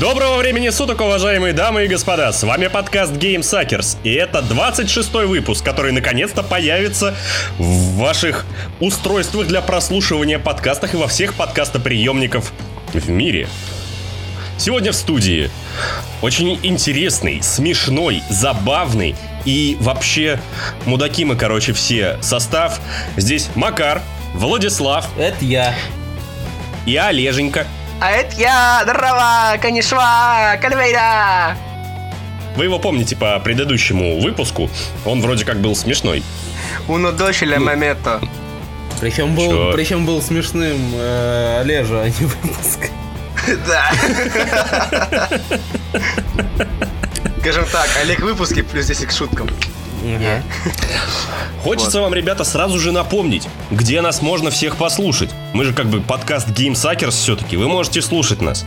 Доброго времени суток, уважаемые дамы и господа! С вами подкаст Game Suckers, и это 26-й выпуск, который наконец-то появится в ваших устройствах для прослушивания подкастов и во всех подкастоприемников в мире. Сегодня в студии очень интересный, смешной, забавный и вообще мудаки мы, короче, все состав. Здесь Макар, Владислав. Это я. И Олеженька. А это я, здорово, конишва, кальвейда. Вы его помните по предыдущему выпуску, он вроде как был смешной. Уно дочеля ну, момента. Причем был, причем был смешным э, Олежа, а не выпуск. Да. Скажем так, Олег выпуски плюс 10 к шуткам. Хочется вот. вам, ребята, сразу же напомнить, где нас можно всех послушать. Мы же как бы подкаст Game Suckers все-таки. Вы можете слушать нас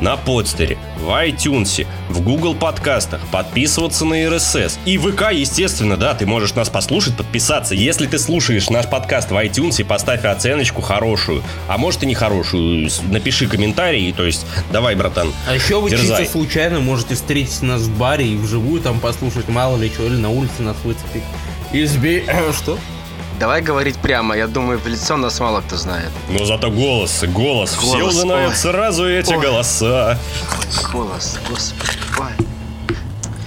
на подстере, в iTunes, в Google подкастах, подписываться на RSS. И ВК, естественно, да, ты можешь нас послушать, подписаться. Если ты слушаешь наш подкаст в iTunes, поставь оценочку хорошую. А может и не хорошую. Напиши комментарий, то есть давай, братан, А еще вы чисто случайно можете встретить нас в баре и вживую там послушать, мало ли что, или на улице нас выцепить. Избей... Что? Давай говорить прямо, я думаю, в лицо нас мало кто знает. Но зато голос, голос, голос все узнают ой. сразу эти ой. голоса. Голос, господи, ой.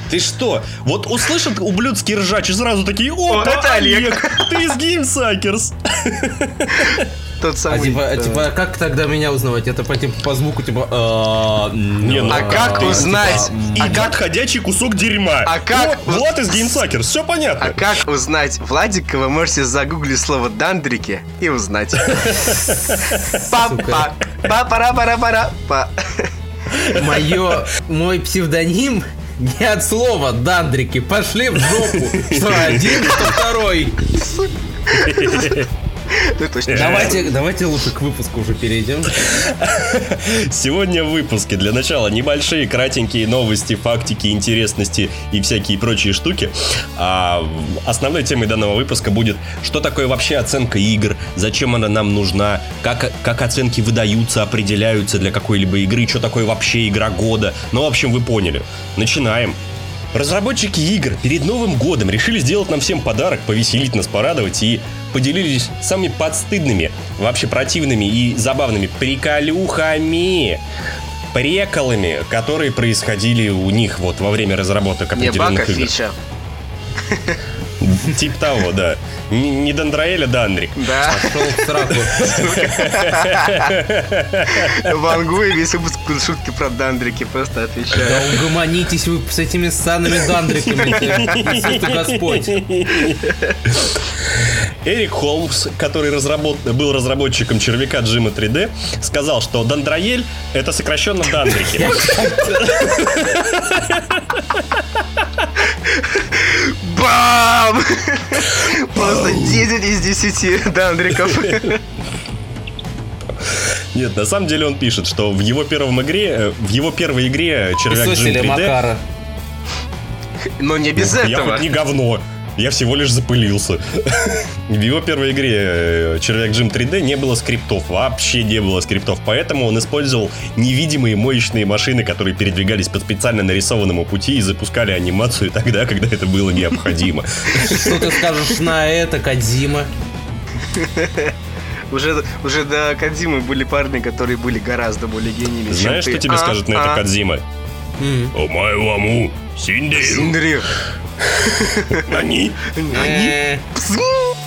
Ты что? Вот услышат ублюдский ржач и сразу такие, о, это Олег, ты из GameSuckers. Тот самый. А типа, а, типа, как тогда меня узнавать? Это по, типа, по звуку, типа... А, не, ну, а как типа, узнать? Типа, а как ходячий кусок дерьма. А как... Вот, Влад из GameSuckers, все понятно. А как узнать Владика, вы можете загуглить слово «дандрики» и узнать. Папа. Па-пара-пара-пара-па. Мое... Мой псевдоним не от слова «дандрики». Пошли в жопу. Что один, что второй. Давайте, давайте лучше к выпуску уже перейдем. Сегодня в выпуске для начала небольшие, кратенькие новости, фактики, интересности и всякие прочие штуки. А основной темой данного выпуска будет, что такое вообще оценка игр, зачем она нам нужна, как, как оценки выдаются, определяются для какой-либо игры, что такое вообще игра года. Ну, в общем, вы поняли. Начинаем. Разработчики игр перед Новым годом решили сделать нам всем подарок, повеселить нас, порадовать и поделились самыми подстыдными, вообще противными и забавными приколюхами преколами, которые происходили у них вот во время разработок определенных Не игр. фича. Тип того, да. Не Дандраэль, а Дандрик. Да. Пошел в сраку. Вангу и весь выпуск шутки про Дандрики, просто отвечаю. Да угомонитесь вы с этими станными Дандриками. Господь. Эрик Холмс, который разработ... был разработчиком червяка Джима 3D, сказал, что Дандраэль — это сокращенно Дандрики. Бам! Просто 10 из 10 Дандриков. Нет, на самом деле он пишет, что в его первом игре, э, в его первой игре червяк Джим 3D... Макара. Но не без ну, этого. Я хоть не говно. Я всего лишь запылился. В его первой игре э, Червяк Джим 3D не было скриптов, вообще не было скриптов, поэтому он использовал невидимые моечные машины, которые передвигались по специально нарисованному пути и запускали анимацию тогда, когда это было необходимо. Что ты скажешь на это, Кадзима? Уже, уже до Кадзимы были парни, которые были гораздо более гениями, Знаешь, что тебе скажет на это お前はもう死んでいる。死んでるよ。何？何、えー、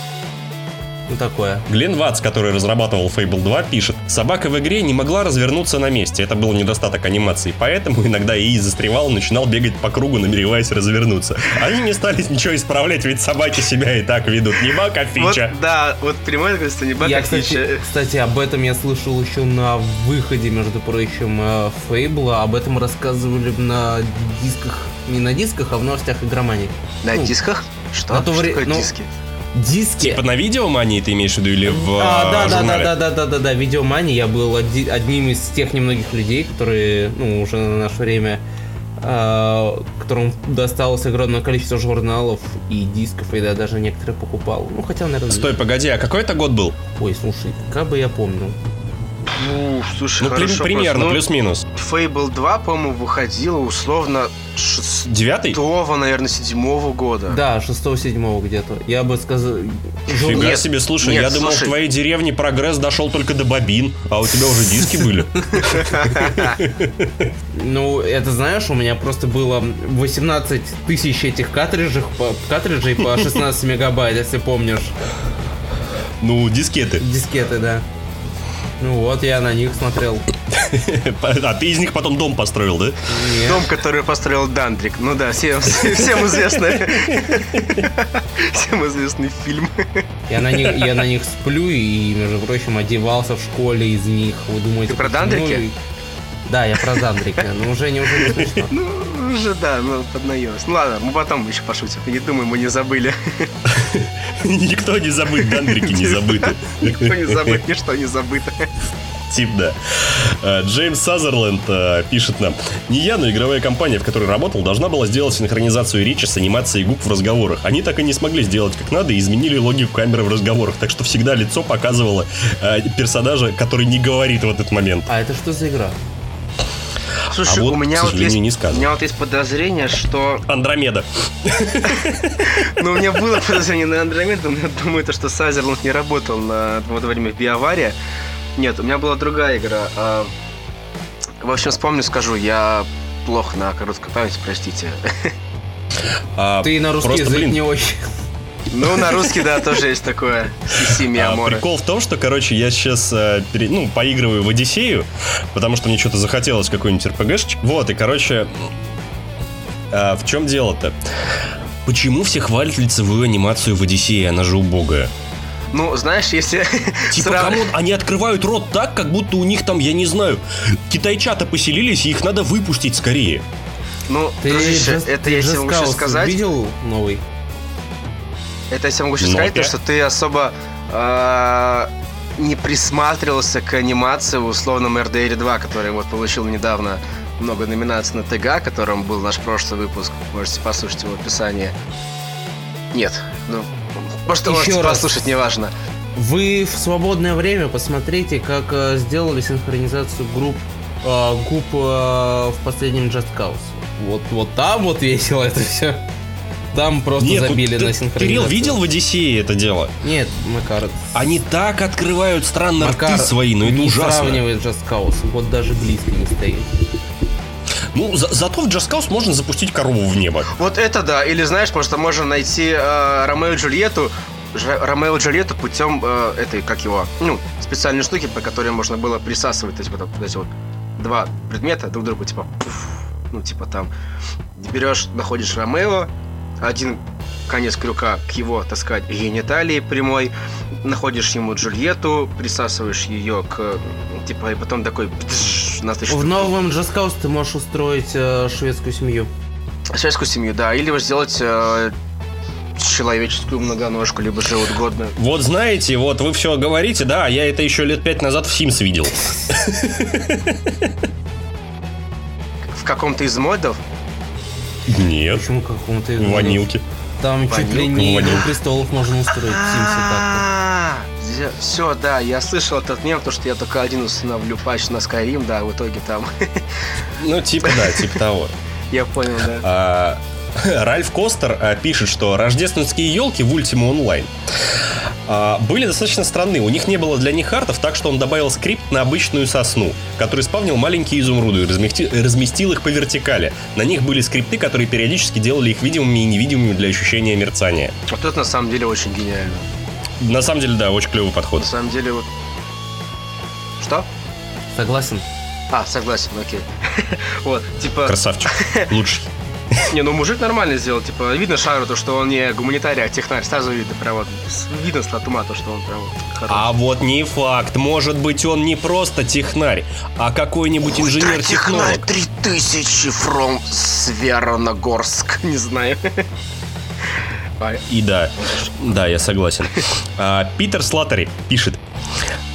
Ну такое. Глен Ватс, который разрабатывал Fable 2, пишет, собака в игре не могла развернуться на месте. Это был недостаток анимации, поэтому иногда ИИ застревал и начинал бегать по кругу, намереваясь развернуться. Они не стали ничего исправлять, ведь собаки себя и так ведут. Не баг, а фича. Вот, да, вот прямое говорится, не баг, я, а кстати, фича. Кстати, об этом я слышал еще на выходе, между прочим, Fable. Об этом рассказывали на дисках, не на дисках, а в новостях игромании. На ну, дисках? Что? На то что вре... ну, диски? диски. Типа на видеомании ты имеешь в виду или в а, э, да, журнале? Да, да, да, да, да, да, видеомании. Я был оди- одним из тех немногих людей, которые, ну, уже на наше время, э, которым досталось огромное количество журналов и дисков, и да даже некоторые покупал. Ну, хотя, наверное... Стой, погоди, а какой это год был? Ой, слушай, как бы я помню ну, слушай, Ну, хорошо примерно, просто. плюс-минус. Ну, Fable 2, по-моему, выходила условно Девятый? шестого, наверное, седьмого года. Да, 6-7 где-то. Я бы сказал... Фига Нет, себе, слушай, нет, я думал, слушай. в твоей деревне прогресс дошел только до бобин, а у тебя уже диски были. Ну, это знаешь, у меня просто было 18 тысяч этих картриджей по, картриджей по 16 мегабайт, если помнишь. Ну, дискеты. Дискеты, да. Ну вот, я на них смотрел. А ты из них потом дом построил, да? Нет. Дом, который построил Дандрик. Ну да, всем, всем известный. Всем известный фильм. Я на них, я на них сплю и, между прочим, одевался в школе из них. Вы думаете, Ты про? Дандрики? Да, я про Дандрика. Но уже не уже не смешно. Уже да, ну поднаелось. Ну ладно, мы потом еще пошутим. Не думай, мы не забыли. Никто не забыт, дандрики не забыты. Никто не забыт, ничто не забыто. Тип, да. Э, Джеймс Сазерленд э, пишет нам. Не я, но игровая компания, в которой работал, должна была сделать синхронизацию речи с анимацией губ в разговорах. Они так и не смогли сделать как надо и изменили логику камеры в разговорах. Так что всегда лицо показывало э, персонажа, который не говорит в этот момент. А это что за игра? Слушай, А вот, у меня к вот есть, не у меня вот есть подозрение, что Андромеда. Ну, у меня было подозрение на Андромеду, но я думаю, то, что Сазерленд не работал на, во время биовария. Нет, у меня была другая игра. А, В общем, вспомню, скажу, я плохо на короткой памяти, простите. А, Ты на русский язык не очень. Ну, на русский, да, тоже есть такое. Сими А, Аморы. прикол в том, что, короче, я сейчас ну, поигрываю в Одиссею, потому что мне что-то захотелось какой-нибудь РПГшечек. Вот, и, короче, а, в чем дело-то? Почему все хвалят лицевую анимацию в Одиссее? Она же убогая. Ну, знаешь, если... Типа, срав- кому они открывают рот так, как будто у них там, я не знаю, китайчата поселились, и их надо выпустить скорее. Ну, Ты дружище, Just- это ты я тебе Cause сказать. видел новый? Это я тебе могу сейчас сказать, то, что ты особо а, не присматривался к анимации в условном RDR 2, который вот получил недавно много номинаций на ТГ, которым был наш прошлый выпуск. Можете послушать его в описании. Нет, ну, может, Еще можете раз. послушать, неважно. Вы в свободное время посмотрите, как э, сделали синхронизацию групп э, губ э, в последнем Just Cause. Вот, вот там вот весело это все. Там просто Нет, ну, забили ты- на синхронизацию. Кирилл видел в Одиссее это дело? Нет, Макар. Они так открывают странно Макар рты свои, но это не ужасно. сравнивает Just Cause. Вот даже близко не стоит. Ну, за- зато в Just Cause можно запустить корову в небо. Вот это да, или знаешь, просто можно найти э, Ромео и Джульетту, Ромео и Джульетту путем э, этой, как его, ну, специальной штуки, по которой можно было присасывать то есть, вот, вот эти вот два предмета друг к другу, типа, пуф, ну, типа там, берешь, находишь Ромео, один конец крюка к его, так сказать, гениталии прямой, находишь ему Джульетту, присасываешь ее к, типа, и потом такой, на В новом Cause ты можешь устроить э, шведскую семью. Шведскую семью, да, или сделать э, человеческую многоножку, либо животгодную. Вот знаете, вот вы все говорите, да, а я это еще лет пять назад в Sims видел. В каком-то из модов Нет, Почему какому-то из в ванилке. Там чуть ли не ванилка. «Игру престолов можно устроить так-то. Все, да, я слышал этот мем, то, что я только один устанавливаю патч на Skyrim, да, в итоге там, Ну, типа да, типа того. я понял, да. Ральф Костер а, пишет, что рождественские елки в Ultima Online а, были достаточно странны. У них не было для них артов, так что он добавил скрипт на обычную сосну, который спавнил маленькие изумруды и размести- разместил их по вертикали. На них были скрипты, которые периодически делали их видимыми и невидимыми для ощущения мерцания. Вот это на самом деле очень гениально. На самом деле, да, очень клевый подход. На самом деле вот... Что? Согласен. А, согласен, окей. Вот, типа... Красавчик. Лучший. Не, ну мужик нормально сделал, типа, видно Шару, то, что он не гуманитарий, а технарь, сразу видно, прям вот, видно с татума, то, что он прям вот хороший. А вот не факт. Может быть, он не просто технарь, а какой-нибудь инженер-технолог. 3000 from Свероногорск, не знаю. И да, да, я согласен. А, Питер Слаттери пишет.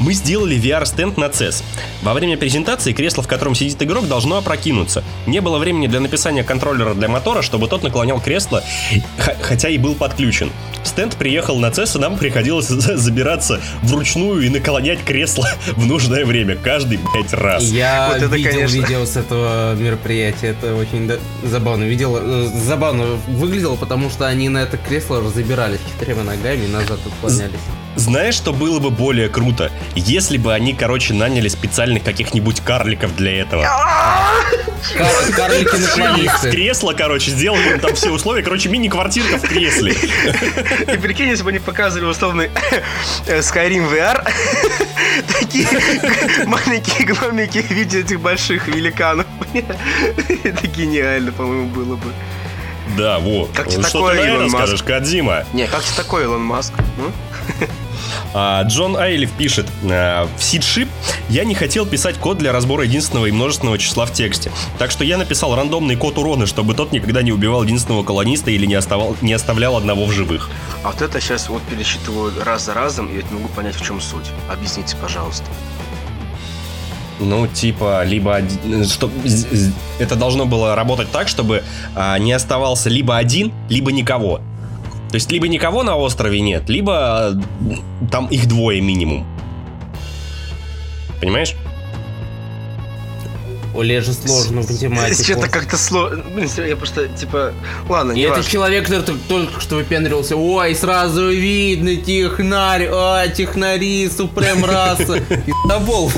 Мы сделали VR-стенд на CES. Во время презентации кресло, в котором сидит игрок, должно опрокинуться. Не было времени для написания контроллера для мотора, чтобы тот наклонял кресло, хотя и был подключен. Стенд приехал на CES, и нам приходилось забираться вручную и наклонять кресло в нужное время, каждый, блядь, раз. Я вот это, видел конечно... видео с этого мероприятия, это очень забавно. Видел, э, забавно выглядело, потому что они на это кресло забирались четырьмя ногами и назад отклонялись. Знаешь, что было бы более круто? Если бы они, короче, наняли специальных каких-нибудь карликов для этого. Карлики на Кресло, короче, сделали им там все условия. Короче, мини-квартирка в кресле. И прикинь, если бы они показывали условный э, Skyrim VR, такие маленькие гномики в виде этих больших великанов. Это гениально, по-моему, было бы. Да, вот. Как тебе что такое, ты Илон Маск? Кадзима? Не, как тебе такое, Илон Маск? А, Джон Айлиф пишет, «Э, в сидшип я не хотел писать код для разбора единственного и множественного числа в тексте. Так что я написал рандомный код урона, чтобы тот никогда не убивал единственного колониста или не, оставал, не оставлял одного в живых. А вот это сейчас вот пересчитываю раз за разом, и я не могу понять, в чем суть. Объясните, пожалуйста. Ну, типа, либо что, это должно было работать так, чтобы а, не оставался либо один, либо никого. То есть либо никого на острове нет, либо там их двое минимум. Понимаешь? Оле же сложно в математику. Что-то как-то сложно. Блин, я просто, типа, ладно, не И это человек, который только что выпендривался. Ой, сразу видно, технарь, а, технари, супрем раса. И забол,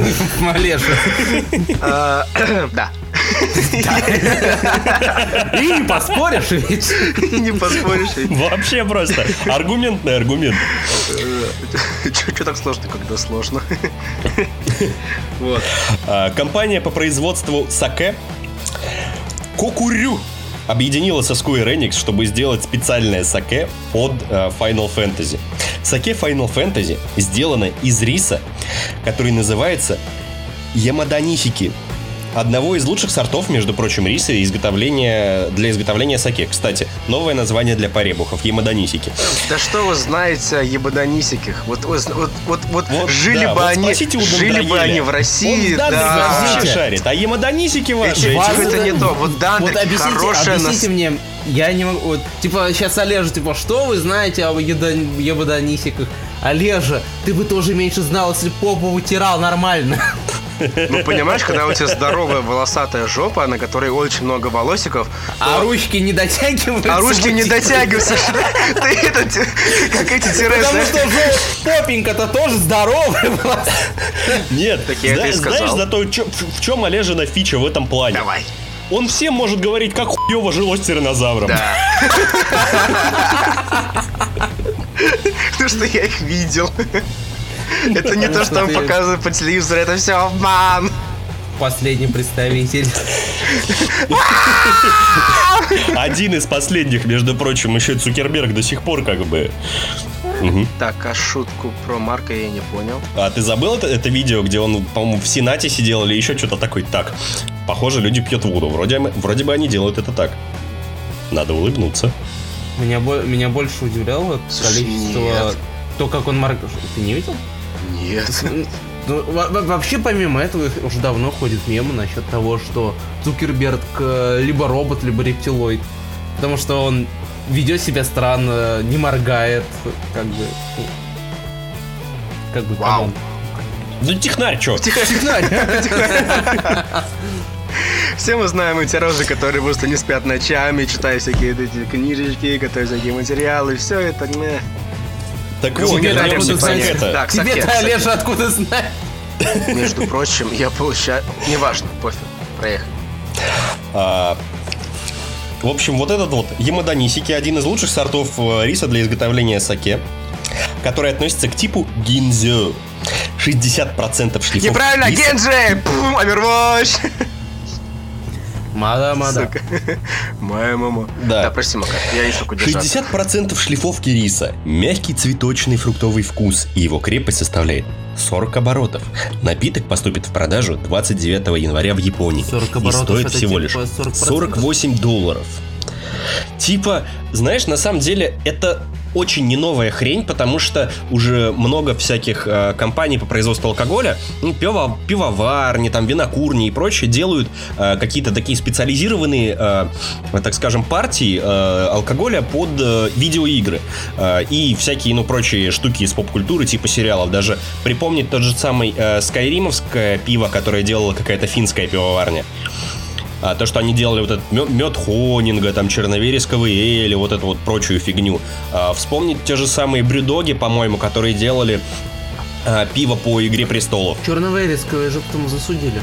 Олежа. А, да. И не поспоришь ведь. Не поспоришь ведь. Вообще просто. Аргументный аргумент. Че так сложно, когда сложно? Вот. А, компания по производству саке Кокурю объединилась со Square Enix, чтобы сделать специальное саке под э, Final Fantasy. Саке Final Fantasy сделано из риса, который называется Ямаданисики одного из лучших сортов, между прочим, риса изготовления, для изготовления саке. Кстати, новое название для поребухов – ямадонисики. Да что вы знаете о ябодонисиках? Вот, вот, вот, вот, вот жили да, бы вот они, жили бы они в России, Он да. вообще шарит. А ямадонисики ваши? Это, это не то. Вот Данте вот объясните, хорошая объясните нас... мне, я не могу, вот, типа, сейчас Олежа, типа, что вы знаете о ябодонисиках? Олежа, ты бы тоже меньше знал, если попу вытирал нормально. Ну, понимаешь, когда у тебя здоровая волосатая жопа, на которой очень много волосиков... А ручки не дотягиваются? А ручки не дотягиваются. Ты этот, как эти тире... Потому что попенька-то тоже здоровая была. Нет, так я знаешь, знаешь, зато в чем Олежина фича в этом плане? Давай. Он всем может говорить, как хуево жилось тиранозавром. Да. Потому что я их видел. Это не то, что он показывает по телевизору, это все обман. Последний представитель. Один из последних, между прочим, еще Цукерберг до сих пор как бы Угу. Так, а шутку про Марка я не понял. А ты забыл это, это видео, где он, по-моему, в Сенате сидел или еще что-то такое? Так, похоже, люди пьют воду. Вроде, вроде бы они делают это так. Надо улыбнуться. Меня, меня больше удивляло Слушай, количество... Нет. То, как он Марк... Ты не видел? Нет. Ну, вообще, помимо этого, уже давно ходит мемы насчет того, что Цукерберг э, либо робот, либо рептилоид. Потому что он ведет себя странно, не моргает, как бы... Ну, как бы, Вау. Ну, технарь, чё? Технарь. Все мы знаем эти рожи, которые просто не спят ночами, читая всякие эти книжечки, которые всякие материалы, все это не... Так вот, вернемся к это. Тебе-то, Олежа, откуда знать? Между прочим, я получаю... Неважно, пофиг, проехали. А, в общем, вот этот вот Ямадонисики один из лучших сортов э, риса для изготовления саке, который относится к типу гинзё. 60% шлифов Неправильно, риса. Генджи! Пум, Overwatch! Мада, мада. Моя мама. Да. Да, прости, Макар, я смог удержаться. 60% шлифовки риса, мягкий цветочный фруктовый вкус, и его крепость составляет 40 оборотов. Напиток поступит в продажу 29 января в Японии 40 и стоит всего лишь 48 долларов. Типа, знаешь, на самом деле это очень не новая хрень, потому что уже много всяких э, компаний по производству алкоголя, ну, пиво, пивоварни, там, винокурни и прочее делают э, какие-то такие специализированные, э, так скажем, партии э, алкоголя под э, видеоигры э, и всякие, ну, прочие штуки из поп-культуры, типа сериалов. Даже припомнить тот же самый э, скайримовское пиво, которое делала какая-то финская пивоварня. А, то, что они делали вот этот мед, Хонинга, там черновересковые эли, вот эту вот прочую фигню. А, вспомнить те же самые брюдоги, по-моему, которые делали а, пиво по Игре Престолов. Черновересковые же потом засудили.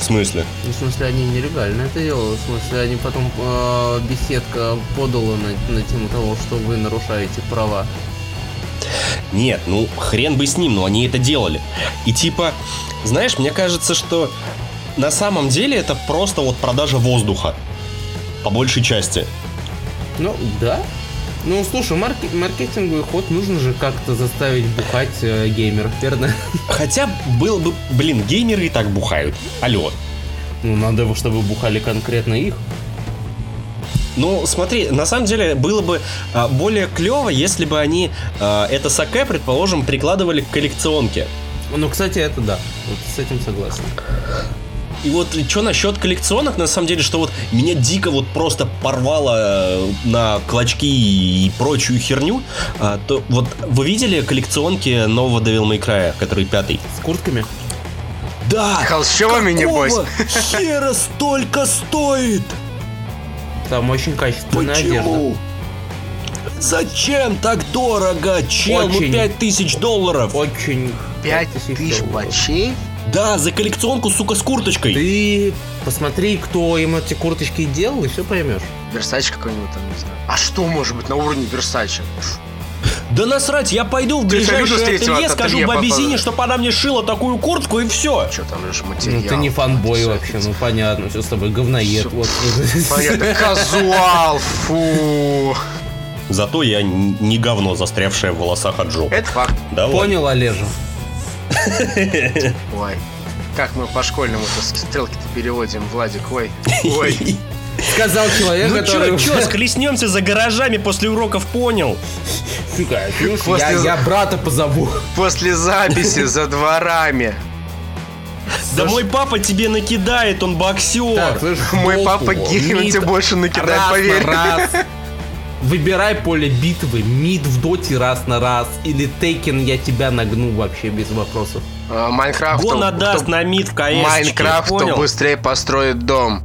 В смысле? Ну, в смысле, они нелегально это делали. В смысле, они потом э, беседка подала на, на тему того, что вы нарушаете права. Нет, ну хрен бы с ним, но они это делали. И типа, знаешь, мне кажется, что на самом деле это просто вот продажа воздуха. По большей части. Ну, да. Ну, слушай, марк- маркетинговый ход нужно же как-то заставить бухать э, геймеров, верно? Хотя было бы, блин, геймеры и так бухают. Алло. Ну, надо, чтобы бухали конкретно их. Ну, смотри, на самом деле было бы а, более клево, если бы они а, это саке, предположим, прикладывали к коллекционке. Ну, кстати, это да. Вот с этим согласен. И вот что насчет коллекционок, на самом деле, что вот меня дико вот просто порвало э, на клочки и прочую херню, а, то вот вы видели коллекционки нового Devil May Cry, который пятый? С куртками? Да! Холщовыми, небось. Хера столько стоит? Там очень качественная одежда. Почему? Зачем так дорого, чел? Ну Очень. 5000 долларов. Очень... Пять тысяч тысяч долларов. бачей? Да, за коллекционку, сука, с курточкой. Ты посмотри, кто им эти курточки делал, и все поймешь. Версач какой-нибудь там, не знаю. А что может быть на уровне Версача? Да насрать, я пойду в ближайшее ателье, скажу попала. чтобы она мне шила такую куртку и все. Что там лишь материал? Ну ты не фанбой Всё, вообще, ну понятно, все с тобой говноед. Всё. Вот. Понятно, казуал, фу. Зато я не говно, застрявшее в волосах от Джо. Это факт. Да? Понял, Олежа? Ой. Как мы по школьному-то стрелки-то переводим, Владик, ой. Ой. Сказал человек, Ну который... чё, чё, схлестнемся за гаражами после уроков, понял? Слушай, После- я, я брата позову. После записи за дворами. Да мой папа тебе накидает, он боксер. Так, слышь, Мой папа mid тебе больше накидает, раз поверь. раз. Выбирай поле битвы, mid в доте раз на раз, или Tekken я тебя нагну вообще без вопросов. А, Minecraft. Го на Dust на mid в CS. Minecraft, быстрее построит дом.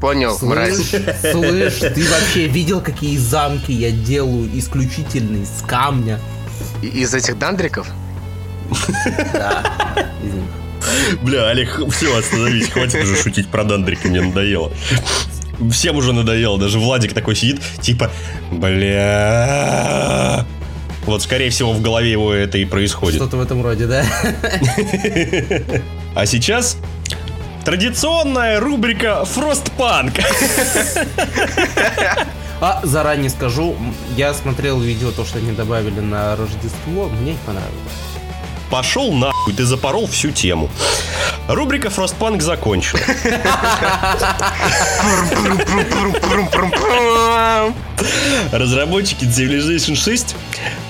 Понял, мразь? Слышь, слышь, ты вообще видел, какие замки я делаю исключительно из камня? И- Из этих дандриков? Да. из них. Бля, Олег, все, остановись, хватит уже шутить про дандрики, мне надоело. Всем уже надоело, даже Владик такой сидит, типа, бля. Вот, скорее всего, в голове его это и происходит. Что-то в этом роде, да? А сейчас традиционная рубрика Фростпанк. А заранее скажу, я смотрел видео, то, что они добавили на Рождество, мне не понравилось. Пошел нахуй, ты запорол всю тему. Рубрика Фростпанк закончена. Разработчики Civilization 6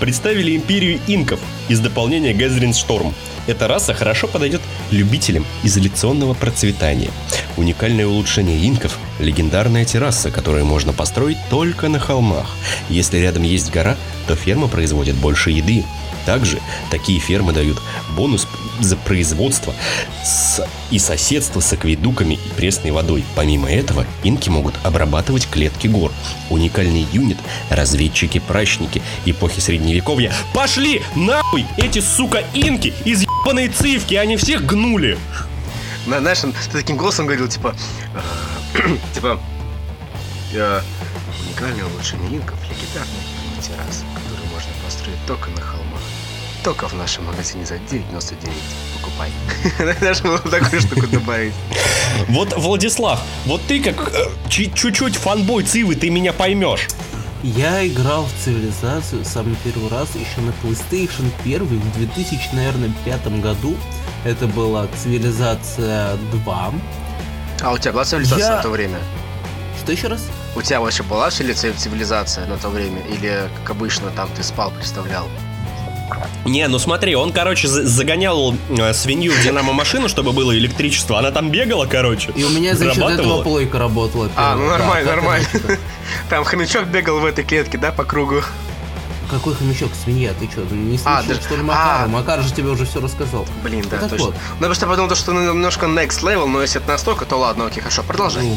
представили империю инков из дополнения Gathering Storm. Эта раса хорошо подойдет любителям изоляционного процветания. Уникальное улучшение инков – легендарная терраса, которую можно построить только на холмах. Если рядом есть гора, то ферма производит больше еды. Также такие фермы дают бонус за производство с- и соседство с акведуками и пресной водой. Помимо этого, инки могут обрабатывать клетки гор. Уникальный юнит – разведчики-прачники эпохи Средневековья. Пошли нахуй эти, сука, инки из ебаной цивки, они всех гнули. На- Знаешь, он таким голосом говорил, типа... э, Типа... Уникальное улучшение инков, легендарная терраса, которую можно построить только на холмах. Только в нашем магазине за 9,99 покупай. Знаешь, было такую штуку добавить. Вот, Владислав, вот ты как э, чуть-чуть фанбой Цивы, ты меня поймешь. Я играл в цивилизацию самый первый раз еще на PlayStation 1 в 2000, наверное, пятом году. Это была цивилизация 2. А у тебя была цивилизация Я- в то время? Что еще раз? У тебя вообще была цивилизация на то время? Или, как обычно, там ты спал, представлял? Не, ну смотри, он, короче, загонял э, свинью в динамо-машину, чтобы было электричество. Она там бегала, короче. И у меня за счет этого плойка работала. А, ну нормально, да, нормально. Там хомячок бегал в этой клетке, да, по кругу? Какой хомячок, свинья? Ты что, не слышал, а, да, что ли, Макар? А, Макар же тебе уже все рассказал. Блин, да, ну, точно. Вот. Ну, просто подумал, что немножко next level, но если это настолько, то ладно, окей, хорошо, продолжай. Ну,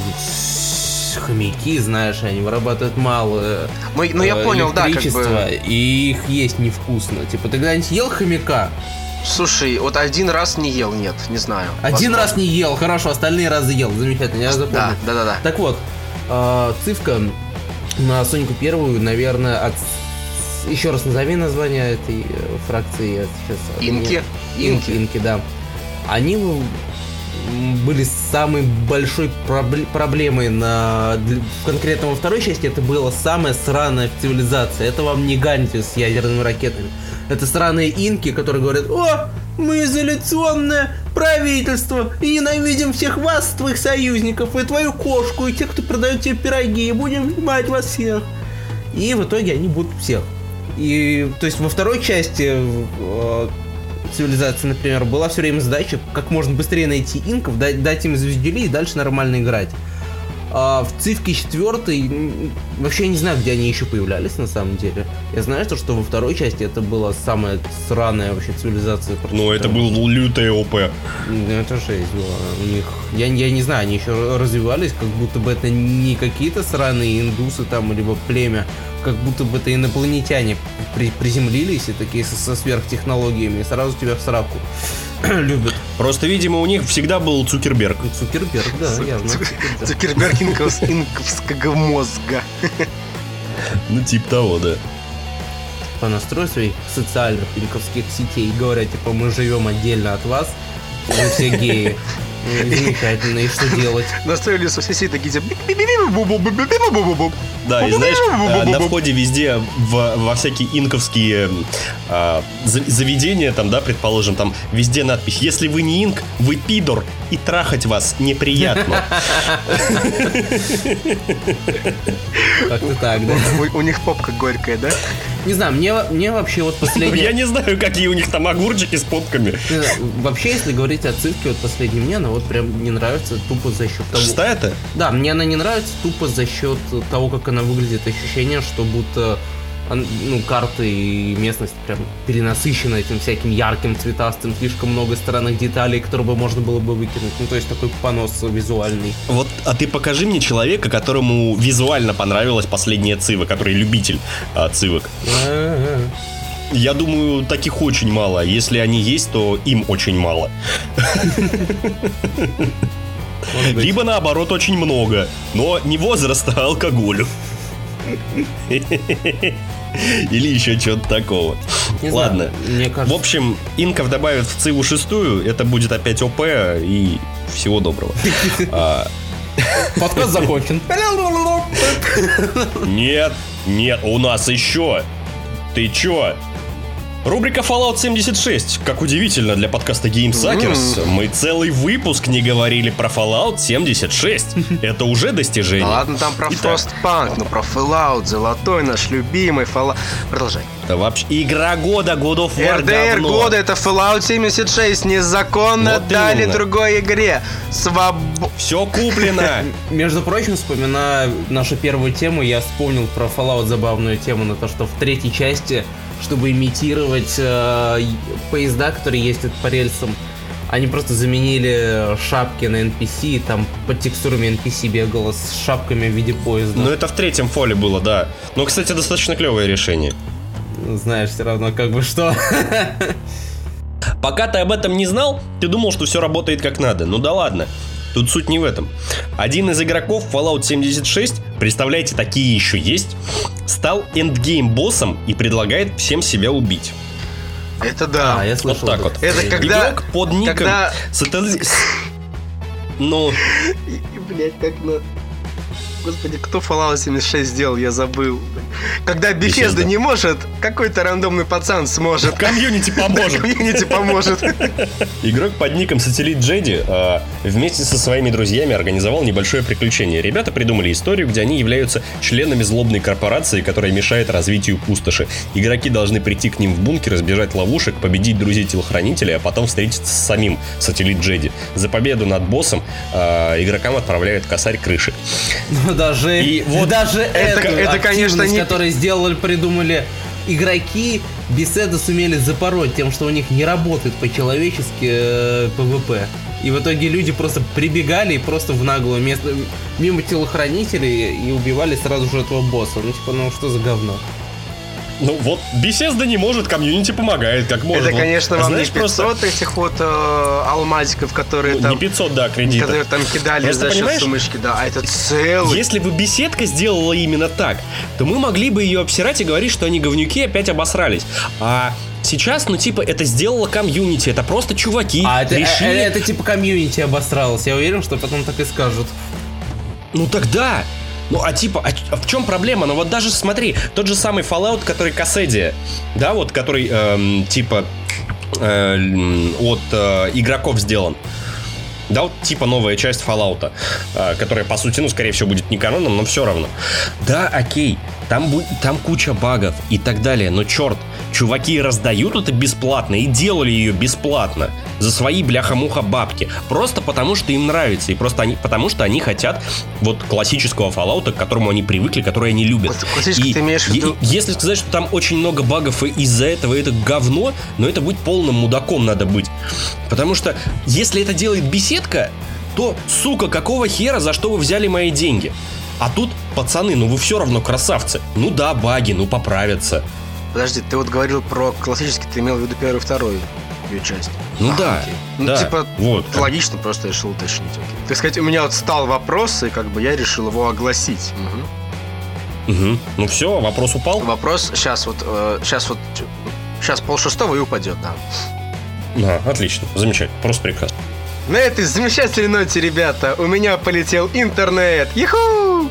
хомяки, знаешь, они вырабатывают мало ну, ну, я э, понял, да, как бы... и их есть невкусно. Типа, ты когда-нибудь ел хомяка? Слушай, вот один раз не ел, нет, не знаю. Один возможно. раз не ел, хорошо, остальные разы ел, замечательно, я запомнил. Да, да, да, да. Так вот, э, цифка на Сонику первую, наверное, от еще раз назови название этой э, фракции. Я сейчас Инки. Инки, Инки, да. Они были самой большой пробл- проблемой на конкретно во второй части. Это была самая сраная цивилизация. Это вам не Ганти с ядерными ракетами. Это сраные инки, которые говорят, о, мы изоляционное правительство и ненавидим всех вас, твоих союзников, и твою кошку, и тех, кто продает тебе пироги, и будем мать вас всех. И в итоге они будут всех. И, то есть, во второй части э, цивилизации, например, была все время задача как можно быстрее найти инков, дать, дать им звездюли и дальше нормально играть. А в цифке четвертой вообще я не знаю, где они еще появлялись на самом деле. Я знаю, что, что во второй части это была самая сраная вообще цивилизация. Ну, это был лютая ОП. Ну, это жесть была. У них. Я, я не знаю, они еще развивались, как будто бы это не какие-то сраные индусы там, либо племя, как будто бы это инопланетяне при, приземлились и такие со, со сверхтехнологиями, и сразу тебя в сраку любят. Просто, видимо, у них всегда был Цукерберг. Цукерберг, да, явно. Цукерберг инковского мозга. Ну, типа того, да. Понастрой своих социальных инковских сетей, говорят, типа, мы живем отдельно от вас, мы все геи. Замечательно, и что делать? Настроили соседи такие Да, и знаешь, э, на входе везде в, во всякие инковские а, заведения, там, да, предположим, там везде надпись «Если вы не инк, вы пидор, и трахать вас неприятно». Как-то так, да? У них попка горькая, да? Не знаю, мне, мне вообще вот последнее... Я не знаю, какие у них там огурчики с попками. Вообще, если говорить о цирке, вот последней мне она вот прям не нравится тупо за счет того... Шестая-то? Да, мне она не нравится тупо за счет того, как она выглядит. Ощущение, что будто ну, карты и местность прям перенасыщена этим всяким ярким, цветастым, слишком много странных деталей, которые бы можно было бы выкинуть. Ну, то есть такой понос визуальный. Вот, а ты покажи мне человека, которому визуально понравилась последняя цива, который любитель а, цивок. Я думаю, таких очень мало. Если они есть, то им очень мало. Либо наоборот очень много, но не возраста, а алкоголю. Или еще что-то такого. Не Ладно. Знаю, мне кажется... В общем, инков добавят в ЦИВу шестую, это будет опять ОП, и всего доброго. А, Подкаст закончен. Нет, нет, у нас еще. Ты чё? Рубрика Fallout 76. Как удивительно для подкаста Game Suckers. Mm. Мы целый выпуск не говорили про Fallout 76. Это уже достижение. Ну ладно, там про Итак. Frostpunk, но про Fallout, золотой наш любимый Fallout. Продолжай. Это вообще игра года, God of War RDR говно. года это Fallout 76. Незаконно вот дали именно. другой игре. Своб... Все куплено. Между прочим, вспоминая нашу первую тему, я вспомнил про Fallout забавную тему на то, что в третьей части чтобы имитировать э, поезда, которые ездят по рельсам. Они просто заменили шапки на NPC, и там под текстурами NPC бегало с шапками в виде поезда. Ну это в третьем фоле было, да. Но, кстати, достаточно клевое решение. Знаешь, все равно как бы что. Пока ты об этом не знал, ты думал, что все работает как надо. Ну да ладно. Тут суть не в этом. Один из игроков Fallout 76, представляете, такие еще есть, стал эндгейм боссом и предлагает всем себя убить. Это да. А, я слышал. Вот так вот. Это когда... Игрок под ником... Когда... Сатан... Ну... Блять, как на... Господи, кто Fallout 76 сделал, я забыл. Когда Bethesda Bethesda. не может, какой-то рандомный пацан сможет. Комьюнити поможет. Комьюнити поможет. Игрок под ником Satellite Jedi э, вместе со своими друзьями организовал небольшое приключение. Ребята придумали историю, где они являются членами злобной корпорации, которая мешает развитию пустоши. Игроки должны прийти к ним в бункер, избежать ловушек, победить друзей-телохранителей, а потом встретиться с самим Satellite Jedi. За победу над боссом э, игрокам отправляют косарь крышек. Даже, И вот даже это, эту это, конечно, не- которую сделали, придумали игроки, Bethesda сумели запороть тем, что у них не работает по-человечески э, ПВП. И в итоге люди просто прибегали и просто в наглую место мимо телохранителей и убивали сразу же этого босса. Ну типа, ну что за говно? Ну вот, Bethesda не может, комьюнити помогает, как может. Это, Вот, конечно, вам знаешь, не 500 просто... этих вот э, алмазиков, которые Ну, там... Не 500, да, кредитов. Которые там кидали Просто за счет понимаешь, сумочки, да, а это целый. Если бы беседка сделала именно так, то мы могли бы ее обсирать и говорить, что они говнюки опять обосрались. А сейчас, ну типа, это сделала комьюнити, это просто чуваки А это, э, решили... э, это типа комьюнити обосралось. Я уверен, что потом так и скажут. Ну тогда... Ну, а типа, а, а в чем проблема? Ну вот даже смотри, тот же самый Fallout, который Кассетия, да, вот, который, эм, типа, э, от э, игроков сделан. Да, вот типа новая часть Fallout, э, которая, по сути, ну, скорее всего, будет не каноном, но все равно. Да, окей, там, там куча багов и так далее, но черт, чуваки раздают это бесплатно и делали ее бесплатно за свои бляха-муха бабки. Просто потому, что им нравится. И просто они, потому, что они хотят вот классического Fallout, к которому они привыкли, который они любят. Классический И ты имеешь в виду- Если сказать, что там очень много багов, и из-за этого это говно, но это быть полным мудаком надо быть. Потому что если это делает беседка, то, сука, какого хера, за что вы взяли мои деньги? А тут, пацаны, ну вы все равно красавцы. Ну да, баги, ну поправятся. Подожди, ты вот говорил про классический, ты имел в виду первую и вторую ее часть. Ну А, да, окей. Ну, да, типа, вот. логично, просто решил уточнить. окей. Так сказать, у меня вот стал вопрос, и как бы я решил его огласить. Мгм. Мгм. Ну все, вопрос упал. Вопрос сейчас вот, сейчас вот, сейчас пол шестого и упадет, да. А, отлично, замечательно, просто прекрасно. На этой замечательной ноте, ребята, у меня полетел интернет. Иху!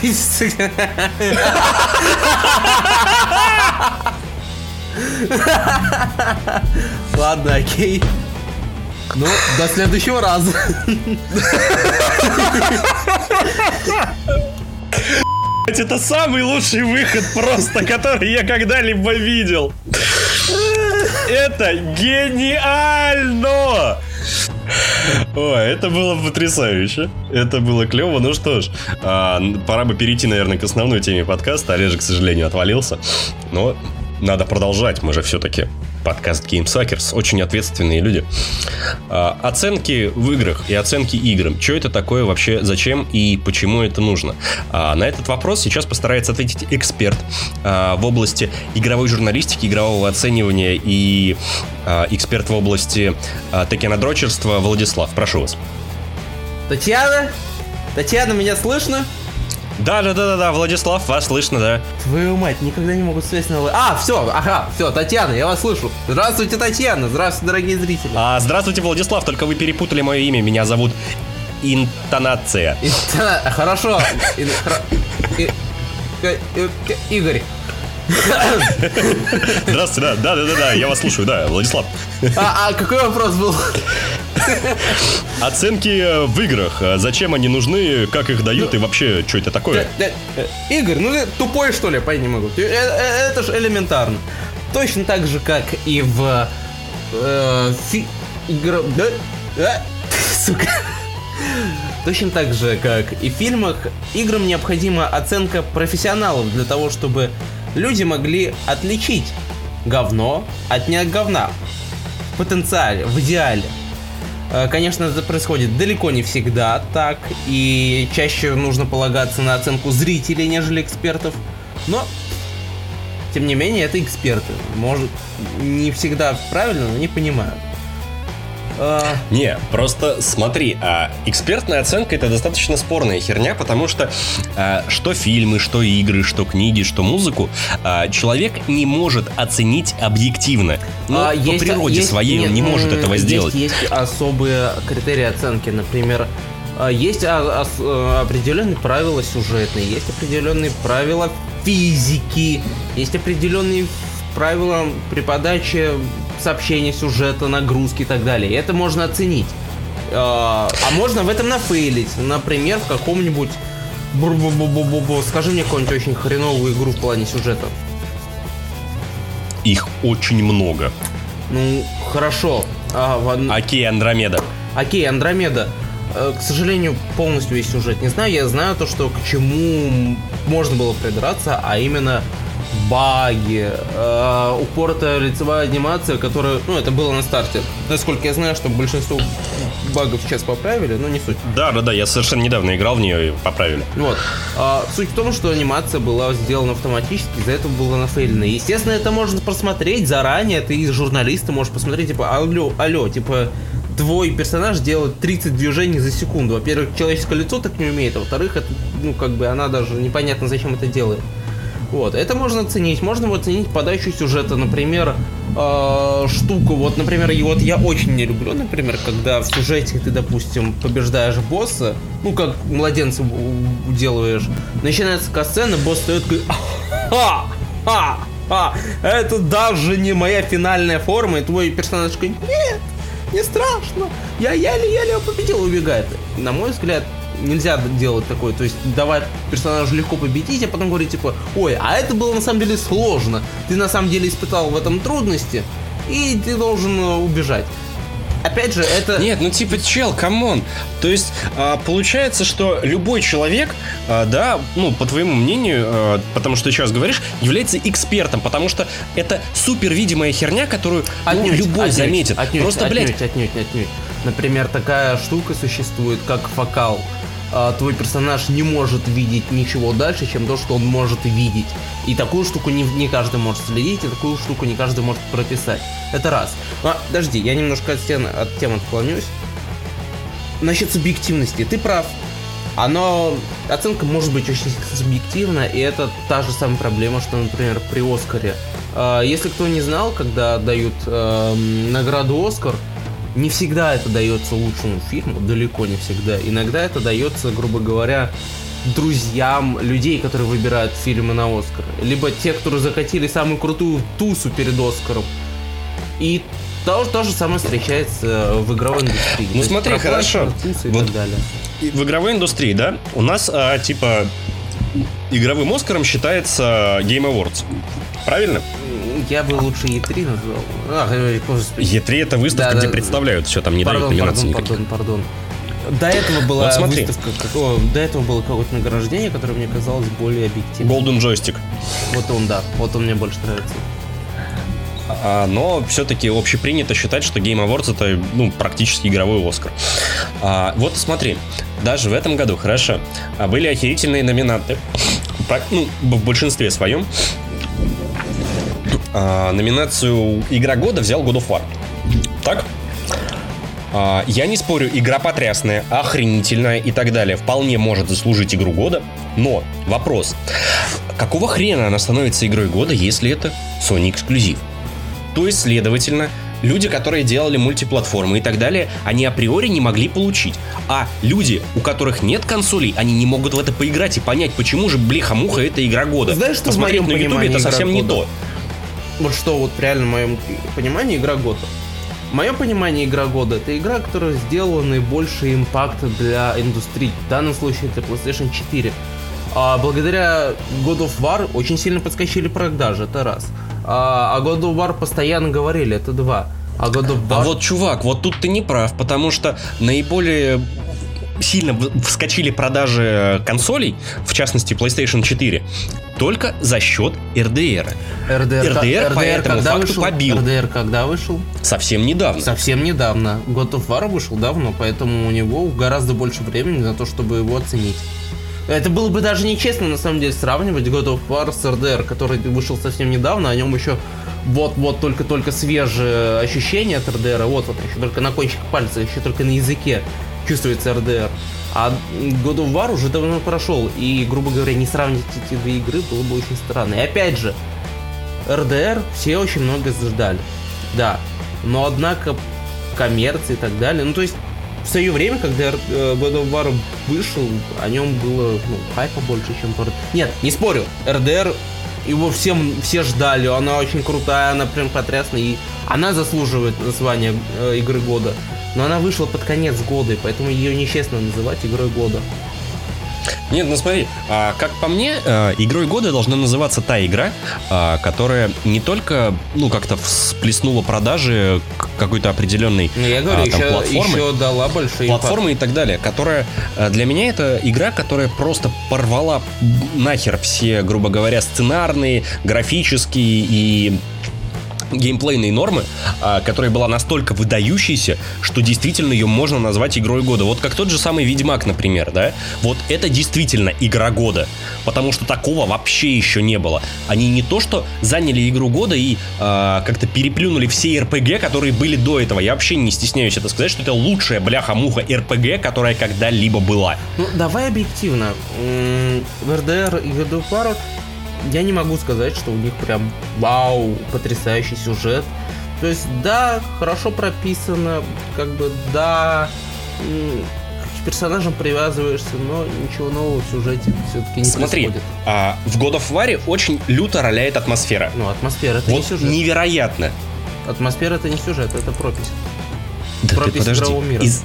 Ладно, окей. Ну, до следующего раза. Это самый лучший выход просто, который я когда-либо видел. Это гениально! Ой, это было потрясающе. Это было клево. Ну что ж, а, пора бы перейти, наверное, к основной теме подкаста. Олежек, к сожалению, отвалился. Но надо продолжать. Мы же все-таки подкаст Game Suckers. Очень ответственные люди. А, оценки в играх и оценки играм. Что это такое вообще, зачем и почему это нужно? А, на этот вопрос сейчас постарается ответить эксперт а, в области игровой журналистики, игрового оценивания и эксперт в области а, токенодрочерства Владислав. Прошу вас. Татьяна? Татьяна, меня слышно? Да, да, да, да, да, Владислав, вас слышно, да. Твою мать, никогда не могут связь на... А, все, ага, все, Татьяна, я вас слышу. Здравствуйте, Татьяна, здравствуйте, дорогие зрители. А, здравствуйте, Владислав, только вы перепутали мое имя. Меня зовут Интонация. Хорошо. Игорь. Здравствуйте, да, да, да, да, да, я вас слушаю, да, Владислав. А, а какой вопрос был? Оценки э, в играх. А Зачем они нужны, как их дают и вообще, что это такое? Э, э, Игорь, ну ты тупой что ли, не могу. Это же элементарно. Точно так же, как и в э, фи- да? А? Сука. Точно так же, как и в фильмах, играм необходима оценка профессионалов для того, чтобы люди могли отличить говно от не говна. В потенциале, в идеале. Э, Конечно, это происходит далеко не всегда так, и чаще нужно полагаться на оценку зрителей, нежели экспертов. Но, тем не менее, это эксперты. Может, не всегда правильно, но не понимают. Э, Не, просто смотри, а, экспертная оценка это достаточно спорная херня, потому что а, что фильмы, что игры, что книги, что музыку а, человек не может оценить объективно. Ну, а, по есть- природе есть- своей нет, он не может этого есть- сделать. Есть особые критерии оценки, например, А, Есть а, э, определенные правила сюжетные, есть определенные правила физики, есть определенные правила при подаче сообщения, сюжета, нагрузки и так далее. Это можно оценить. А а можно в этом нафейлить. Например, в каком-нибудь... Скажи мне какую-нибудь очень хреновую игру в плане сюжета. Их очень много. Ну, хорошо. А, в Окей, Андромеда. Окей, Андромеда. Э, К сожалению, полностью весь сюжет не знаю. Я знаю то, что к чему можно было придраться, а именно баги, э, упоротая лицевая анимация, которая, ну, это было на старте. Насколько я знаю, что большинство багов сейчас поправили, но не суть. Да, да, да, я совершенно недавно играл в нее и поправили. Вот. А, суть в том, что анимация была сделана автоматически, из-за этого было нафейлено. Естественно, это можно просмотреть заранее, ты журналист, ты можешь посмотреть, типа, алло, алло, типа, твой персонаж делает 30 движений за секунду. Во-первых, человеческое лицо так не умеет, а во-вторых, это, ну, как бы, она даже непонятно, зачем это делает. Вот, это можно оценить. Можно оценить подачу сюжета, например, э, штуку. Вот, например, и вот я очень не люблю, например, когда в сюжете ты, допустим, побеждаешь босса, ну, как младенца уделываешь, начинается касцена, босс стоит такой, а, а, а, это даже не моя финальная форма, и твой персонаж такой, нет, не страшно, я еле-еле победил, убегает. На мой взгляд, нельзя делать такое, то есть давать персонажу легко победить, а потом говорить типа, ой, а это было на самом деле сложно, ты на самом деле испытал в этом трудности, и ты должен э, убежать. Опять же, это... Нет, ну типа, чел, come on. То есть, а, получается, что любой человек, а, да, ну, по твоему мнению, а, потому что ты сейчас говоришь, является экспертом, потому что это супер видимая херня, которую ну, Отнюдь, любой отнюдь, заметит. отнюдь, Просто, блядь, отнюдь, отнюдь, отнюдь. Например, такая штука существует, как фокал. А, Твой персонаж не может видеть ничего дальше, чем то, что он может видеть. И такую штуку не, не каждый может следить, и такую штуку не каждый может прописать. Это раз. А, подожди, я немножко от, стен, от тем отклонюсь. Насчет субъективности, ты прав. Оно, оценка может быть очень субъективна, и это та же самая проблема, что, например, при Оскаре. А, Если кто не знал, когда дают эм, награду Оскар, не всегда это дается лучшему фильму, далеко не всегда. Иногда это дается, грубо говоря, друзьям людей, которые выбирают фильмы на Оскар. Либо те, которые закатили самую крутую тусу перед Оскаром. И то, то же самое встречается в игровой индустрии. Ну, То смотри, хорошо. и Вот так далее. В игровой индустрии, да, у нас, а, типа, игровым Оскаром считается Game Awards. Правильно? Я бы лучше E3 назвал. А, ой, господи. E3 это выставка, Да, где да. представляют, все там не дают Пардон, номинаций пардон, никаких. пардон, пардон. До этого была Вот смотри. выставка, какого- до этого было какое-то награждение, которое мне казалось более объективным. Golden Joystick. Вот он, да, вот он мне больше нравится. А, но все-таки общепринято считать, что Game Awards это ну, практически игровой Оскар. А, вот смотри, даже в этом году, хорошо, а, были охерительные номинанты. Ну, в большинстве своем. А, номинацию Игра года взял God of War. Так? А, я не спорю, игра потрясная, охренительная и так далее. Вполне может заслужить игру года. Но вопрос. Какого хрена она становится игрой года, если это Sony эксклюзив? То есть, следовательно, люди, которые делали мультиплатформы и так далее, они априори не могли получить. А люди, у которых нет консолей, они не могут в это поиграть и понять, почему же блиха-муха это игра года. Знаешь, что в Посмотреть моем на ютубе это совсем не года? то. Вот что вот реально в моем понимании игра года. Мое понимание игра года это игра, которая сделала наибольший импакт для индустрии. В данном случае это PlayStation 4. А благодаря God of War очень сильно подскочили продажи, это раз. А, о God of War постоянно говорили, это два. А God of War... А вот, чувак, вот тут ты не прав, потому что наиболее сильно вскочили продажи консолей, в частности PlayStation 4, только за счет RDR. RDR, RDR по этому когда факту вышел? побил. RDR когда вышел? Совсем недавно. Совсем недавно. God of War вышел давно, поэтому у него гораздо больше времени на то, чтобы его оценить. Это было бы даже нечестно, на самом деле, сравнивать God of War с RDR, который вышел совсем недавно, о нем еще вот-вот только-только свежие ощущения от RDR, вот вот еще только на кончиках пальца, еще только на языке чувствуется RDR. А God of War уже давно прошел, и, грубо говоря, не сравнить эти две игры было бы очень странно. И опять же, RDR все очень много ждали. Да. Но однако коммерция и так далее. Ну, то есть, в свое время, когда э, God of War вышел, о нем было ну, хайпа больше, чем по... Нет, не спорю, РДР его всем все ждали, она очень крутая, она прям потрясная, и она заслуживает названия э, игры года. Но она вышла под конец года, и поэтому ее нечестно называть игрой года. Нет, ну смотри, а, как по мне, а, игрой года должна называться та игра, а, которая не только, ну, как-то всплеснула продажи какой-то определенной ну, я говорю, а, там, еще, платформы, еще дала большие платформы импакт. и так далее, которая а, для меня это игра, которая просто порвала нахер все, грубо говоря, сценарные, графические и геймплейной нормы, а, которая была настолько выдающейся, что действительно ее можно назвать игрой года. Вот как тот же самый Ведьмак, например, да? Вот это действительно игра года. Потому что такого вообще еще не было. Они не то что заняли игру года и а, как-то переплюнули все РПГ, которые были до этого. Я вообще не стесняюсь это сказать, что это лучшая бляха-муха РПГ, которая когда-либо была. Ну, давай объективно. В РДР и War я не могу сказать, что у них прям вау, потрясающий сюжет. То есть, да, хорошо прописано, как бы, да, к персонажам привязываешься, но ничего нового в сюжете все-таки не Смотри, происходит. А, в God of War очень люто роляет атмосфера. Ну, атмосфера это вот не сюжет. невероятно. Атмосфера это не сюжет, это пропись. Да пропись ты подожди. игрового мира. Из,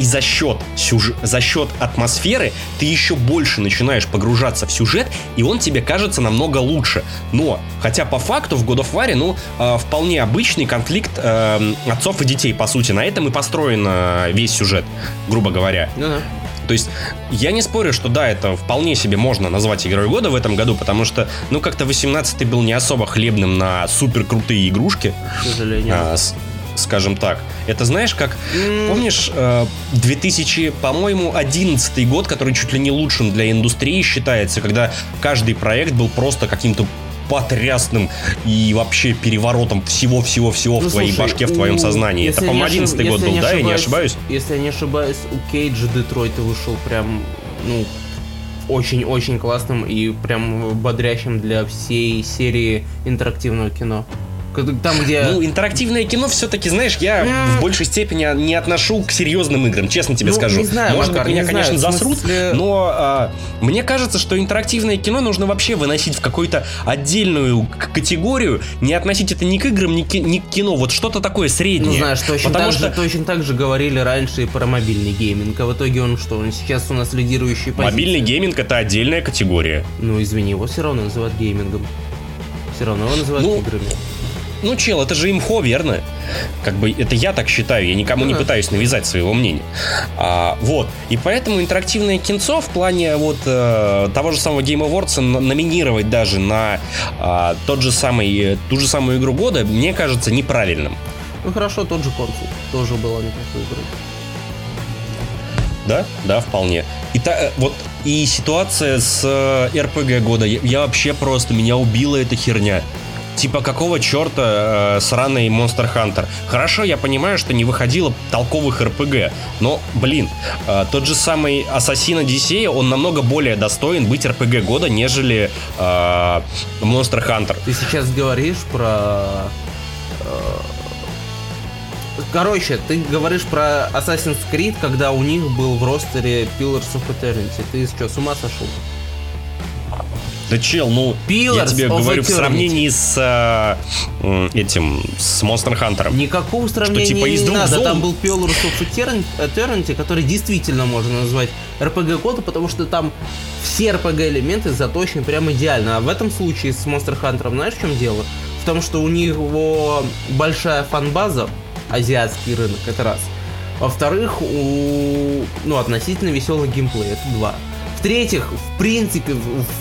и за счет, сюж... за счет атмосферы ты еще больше начинаешь погружаться в сюжет, и он тебе кажется намного лучше. Но, хотя по факту в God of War, ну, э, вполне обычный конфликт э, отцов и детей, по сути. На этом и построен э, весь сюжет, грубо говоря. Ну да. То есть я не спорю, что да, это вполне себе можно назвать игрой года в этом году, потому что, ну, как-то 18-й был не особо хлебным на супер крутые игрушки. К сожалению. А, с, скажем так. Это знаешь, как, помнишь, 2000, э, по-моему, 11 год, который чуть ли не лучшим для индустрии считается, когда каждый проект был просто каким-то потрясным и вообще переворотом всего-всего-всего ну, в твоей слушай, башке, в твоем сознании. Это, по-моему, 11 ошиб... год был, да, я не ошибаюсь? Если я не ошибаюсь, у Кейджа Детройт вышел прям, ну, очень-очень классным и прям бодрящим для всей серии интерактивного кино. Там, где... Ну, интерактивное кино все-таки, знаешь, я мм. в большей степени не отношу к серьезным играм, честно тебе ну, скажу. Не знаю, Может Макар, быть, меня, не конечно, знаю, засрут, смысле... но а, мне кажется, что интерактивное кино нужно вообще выносить в какую-то отдельную категорию, не относить это ни к играм, ни к, ни к кино, вот что-то такое среднее. Ну, знаешь, точно так, что... же, точно так же говорили раньше и про мобильный гейминг, а в итоге он что, он сейчас у нас лидирующий позиции. Мобильный гейминг это отдельная категория. Ну, извини, его все равно называют геймингом. Все равно его называют ну, играми. Ну, чел, это же имхо, верно? Как бы это я так считаю, я никому не пытаюсь навязать своего мнения. А, вот. И поэтому интерактивное кинцо в плане вот э, того же самого Game Awards номинировать даже на э, тот же самый, ту же самую игру года, мне кажется неправильным. Ну хорошо, тот же консул тоже была неплохой игрой. Да, да, вполне. И та, э, вот и ситуация с э, РПГ года, я, я вообще просто меня убила эта херня. Типа, какого черта э, сраный Monster Hunter? Хорошо, я понимаю, что не выходило толковых РПГ, но, блин, э, тот же самый Assassin Odyssey, он намного более достоин быть РПГ года, нежели э, Monster Hunter. Ты сейчас говоришь про... Э, короче, ты говоришь про Assassin's Creed, когда у них был в ростере Pillars of Eternity. Ты что, с ума сошел? Да чел, ну, Pillars я тебе говорю, Eternity. в сравнении с э, этим, с Monster Hunter. Никакого сравнения что, типа, из не надо. Зол... Там был Pillars of Eternity, который действительно можно назвать RPG кода, потому что там все RPG элементы заточены прям идеально. А в этом случае с Monster Hunter, знаешь, в чем дело? В том, что у него большая фанбаза, азиатский рынок, это раз. Во-вторых, у, ну, относительно веселый геймплей, это два. В-третьих, в принципе,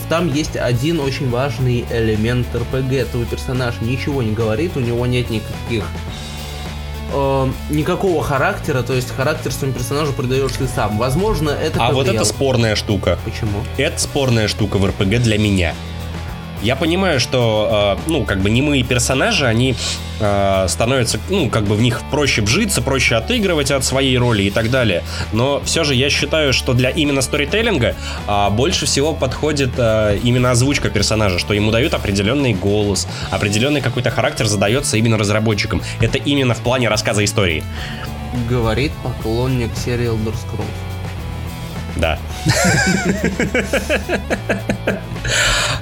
там есть один очень важный элемент РПГ. Твой персонаж ничего не говорит, у него нет никаких э, никакого характера, то есть характер своему персонажу придаешь ты сам. Возможно, это. А вот это спорная штука. Почему? Это спорная штука в РПГ для меня. Я понимаю, что, э, ну, как бы немые персонажи, они э, становятся, ну, как бы в них проще вжиться, проще отыгрывать от своей роли и так далее. Но все же я считаю, что для именно сторителлинга э, больше всего подходит э, именно озвучка персонажа, что ему дают определенный голос, определенный какой-то характер задается именно разработчикам. Это именно в плане рассказа истории. Говорит поклонник серии Elder Scrolls. Да.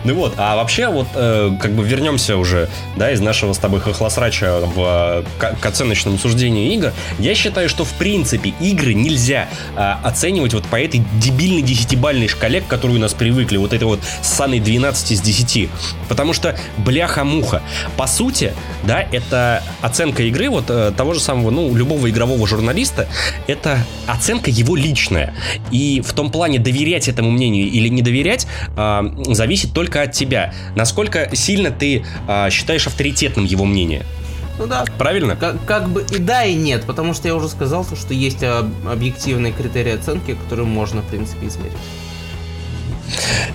Ну вот, а вообще вот э, как бы вернемся уже, да, из нашего с тобой хохлосрача в, к, к оценочному суждению игр. Я считаю, что в принципе игры нельзя э, оценивать вот по этой дебильной десятибальной шкале, к которой у нас привыкли, вот этой вот ссаной 12 из 10. Потому что, бляха-муха, по сути, да, это оценка игры вот э, того же самого, ну, любого игрового журналиста, это оценка его личная. И в том плане доверять этому мнению или не доверять э, зависит только от тебя. Насколько сильно ты э, считаешь авторитетным его мнение. Ну да. Правильно? Как, как бы и да, и нет, потому что я уже сказал, что есть объективные критерии оценки, которые можно, в принципе, измерить.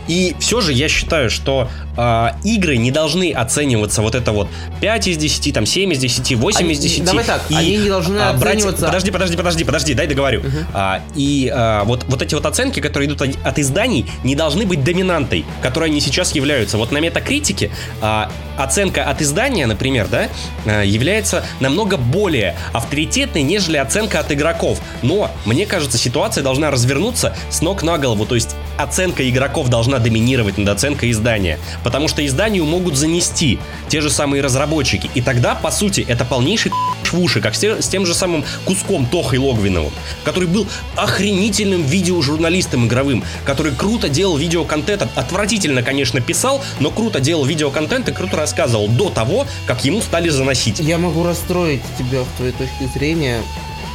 И все же я считаю, что э, игры не должны оцениваться вот это вот 5 из 10, там 7 из 10, 8 они, из 10. Давай так, и, они не должны а, оцениваться... Брать, подожди, подожди, подожди, подожди, дай договорю. Угу. А, и а, вот, вот эти вот оценки, которые идут от, от изданий, не должны быть доминантой, которой они сейчас являются. Вот на метакритике а, оценка от издания, например, да, а, является намного более авторитетной, нежели оценка от игроков. Но, мне кажется, ситуация должна развернуться с ног на голову. То есть оценка игроков должна доминировать над оценкой издания. Потому что изданию могут занести те же самые разработчики. И тогда, по сути, это полнейший в уши, как с тем же самым куском Тохой Логвиновым, который был охренительным видеожурналистом игровым, который круто делал видеоконтент, отвратительно, конечно, писал, но круто делал видеоконтент и круто рассказывал до того, как ему стали заносить. Я могу расстроить тебя в твоей точке зрения.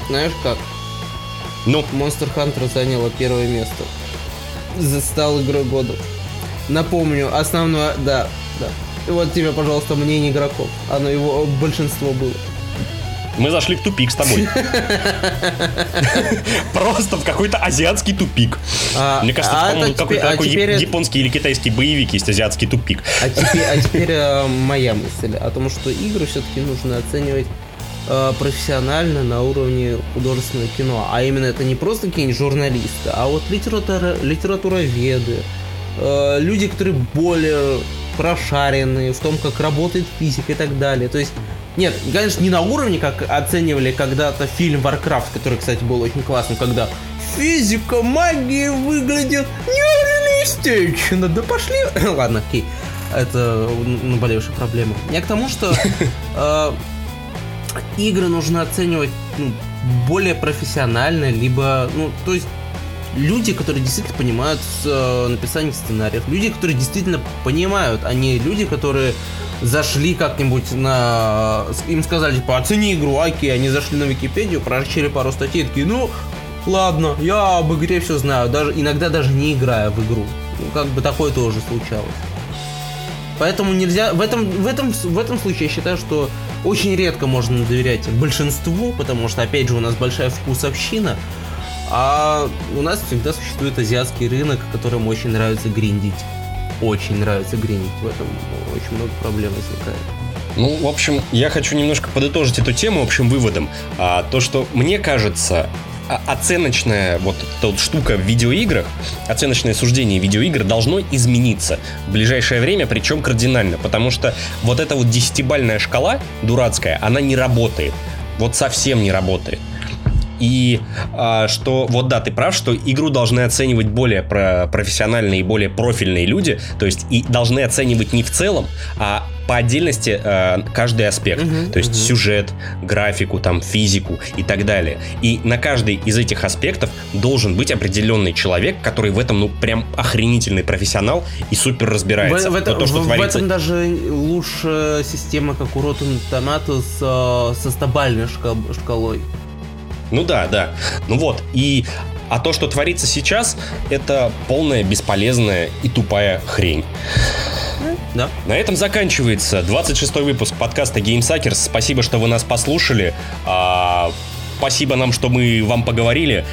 Знаешь как? Ну? Monster Hunter заняло первое место. Стал игрой года. Напомню, основное, да, да. И вот тебе, пожалуйста, мнение игроков. Оно его большинство было. Мы зашли в тупик с тобой. Просто в какой-то азиатский тупик. А, Мне кажется, а какой-то такой японский или китайский боевик есть азиатский тупик. А теперь, а теперь э, моя мысль о том, что игры все-таки нужно оценивать э, профессионально на уровне художественного кино. А именно это не просто какие-нибудь журналисты, а вот литература, литературоведы, э, люди, которые более прошаренные в том, как работает физика и так далее. То есть, нет, конечно, не на уровне, как оценивали когда-то фильм Warcraft, который, кстати, был очень классным, когда физика, магия выглядит нереалистично. Да пошли. Ладно, окей. Это наболевшая проблема. Я к тому, что э, игры нужно оценивать ну, более профессионально, либо, ну, то есть люди, которые действительно понимают э, написание сценариев, люди, которые действительно понимают, а не люди, которые зашли как-нибудь на... Им сказали, типа, оцени игру, окей, они зашли на Википедию, прочили пару статей, такие, ну, ладно, я об игре все знаю, даже иногда даже не играя в игру. Ну, как бы такое тоже случалось. Поэтому нельзя... В этом, в, этом, в этом случае я считаю, что очень редко можно доверять большинству, потому что, опять же, у нас большая вкусовщина, а у нас всегда существует азиатский рынок, которому очень нравится гриндить. Очень нравится гриндить. В этом очень много проблем возникает. Ну, в общем, я хочу немножко подытожить эту тему общим выводом. А, то, что мне кажется, оценочная вот эта вот штука в видеоиграх, оценочное суждение видеоигр должно измениться в ближайшее время, причем кардинально, потому что вот эта вот десятибальная шкала дурацкая, она не работает. Вот совсем не работает. И а, что, вот да, ты прав, что игру должны оценивать более про профессиональные и более профильные люди, то есть и должны оценивать не в целом, а по отдельности э, каждый аспект. Uh-huh, то есть uh-huh. сюжет, графику, там, физику и так далее. И на каждый из этих аспектов должен быть определенный человек, который в этом, ну, прям охренительный профессионал и супер разбирается. В, в, это, то, что в, творится... в этом даже лучше система, как у Rotten Tomatoes э, со стабальной шкал, шкалой. Ну да, да. Ну вот, и а то, что творится сейчас, это полная бесполезная и тупая хрень. Да. На этом заканчивается 26-й выпуск подкаста GameSuckers. Спасибо, что вы нас послушали. Спасибо нам, что мы вам поговорили.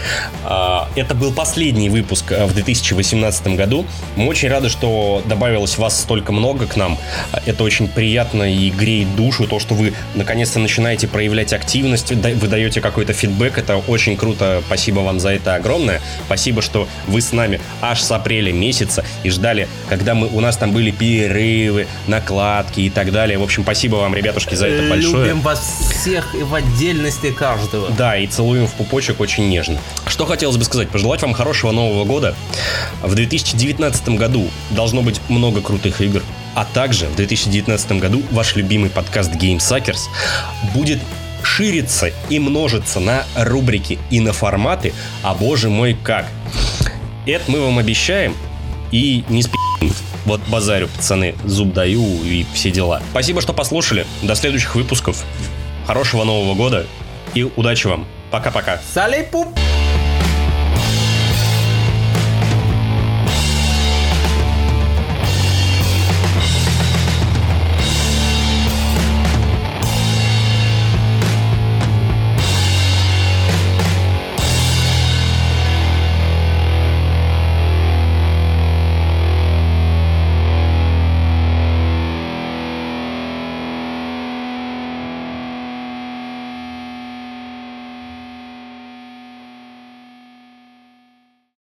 А, это был последний выпуск э, в 2018 году. Мы очень рады, что добавилось вас столько много к нам. Это очень приятно и греет душу, то, что вы наконец-то начинаете проявлять активность, вы даете какой-то фидбэк. Это очень круто. Спасибо вам за это огромное. Спасибо, что вы с нами аж с апреля месяца и ждали, когда мы, у нас там были перерывы, накладки и так далее. В общем, спасибо вам, ребятушки, за это большое. Любим вас всех и в отдельности каждого. Да, и целуем в пупочек очень нежно. Что хотелось бы сказать? Пожелать вам хорошего Нового года. В 2019 году должно быть много крутых игр. А также в 2019 году ваш любимый подкаст Game Suckers будет шириться и множиться на рубрики и на форматы, а боже мой как. Это мы вам обещаем и не спи***м. Вот базарю, пацаны, зуб даю и все дела. Спасибо, что послушали. До следующих выпусков. Хорошего Нового года и удачи вам. Пока-пока. Салей пуп!